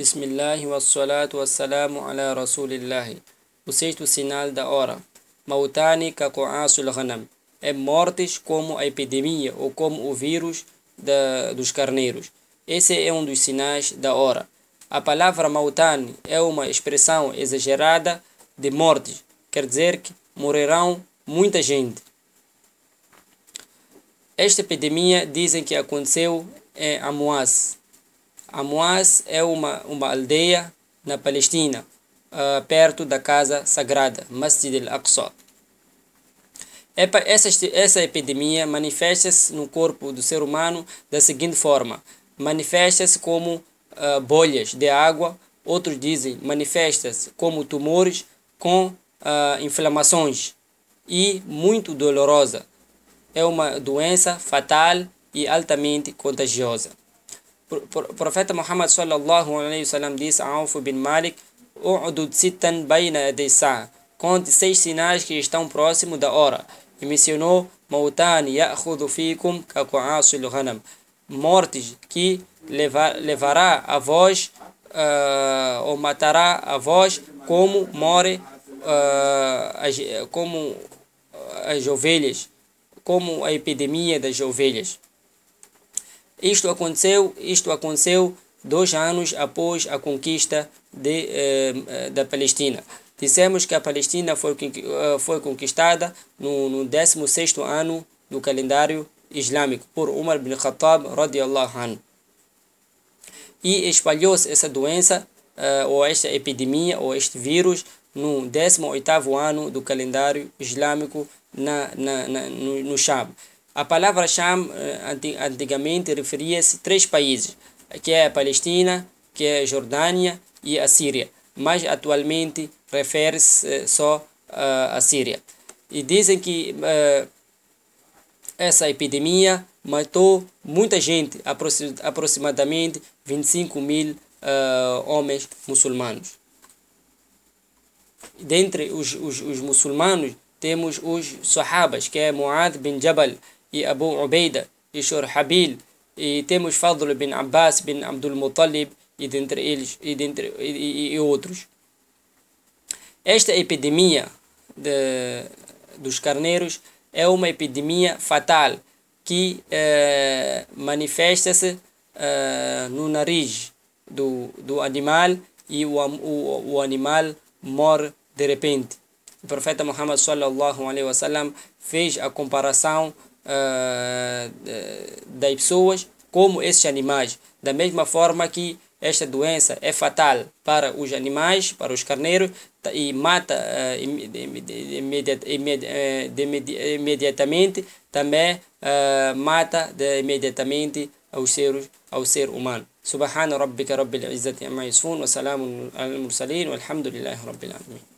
Bismillah wassalatu wassalamu ala rasulillah. O sexto sinal da hora. Mautani kakoasul ghanam. É mortes como a epidemia ou como o vírus da, dos carneiros. Esse é um dos sinais da hora. A palavra mautani é uma expressão exagerada de mortes. Quer dizer que morrerão muita gente. Esta epidemia dizem que aconteceu em Amuaz. Amuaz é uma, uma aldeia na Palestina, uh, perto da casa sagrada, Masjid al-Aqsa. Essa, essa epidemia manifesta-se no corpo do ser humano da seguinte forma: manifesta-se como uh, bolhas de água, outros dizem manifesta-se como tumores com uh, inflamações e muito dolorosa. É uma doença fatal e altamente contagiosa. Profeta Muhammad sallallahu alaihi wasallam disse a Auf bin Malik: "U'dud sittan bayna yaday Conte seis sinais que estão próximo da hora. E mencionou Mautan ya'khudhu fikum ka qu'asil ghanam. Mortes que levar, levará a voz uh, ou matará a voz como more uh, as, como as ovelhas, como a epidemia das ovelhas. Isto aconteceu, isto aconteceu dois anos após a conquista de, eh, da Palestina. Dissemos que a Palestina foi, eh, foi conquistada no, no 16º ano do calendário islâmico por Umar bin Khattab radiallahu anhu. E espalhou-se essa doença, eh, ou esta epidemia, ou este vírus, no 18º ano do calendário islâmico na, na, na no, no. A palavra Sham eh, antigamente referia-se a três países, que é a Palestina, que é a Jordânia e a Síria, mas atualmente refere-se eh, só à Síria. E dizem que uh, essa epidemia matou muita gente, aproximadamente 25 mil uh, homens muçulmanos. Dentre os, os, os muçulmanos, temos os Sahabas, que é Muad bin Jabal, e Abu Ubaida e Shurhabil e temos Fadl bin Abbas bin Abdul Muttalib e dentre eles e, dentre, e, e outros. Esta epidemia de, dos carneiros é uma epidemia fatal que eh, manifesta-se eh, no nariz do, do animal e o, o, o animal morre de repente. O profeta Muhammad sallallahu alaihi wasallam fez a comparação uh, das pessoas como esses animais. Da mesma forma que esta doença é fatal para os animais, para os carneiros, e mata uh, imediatamente, também uh, mata de, imediatamente aos seres, ao ser humano. سبحان ربك رب العزة عما يصفون وسلام على المرسلين والحمد لله رب العالمين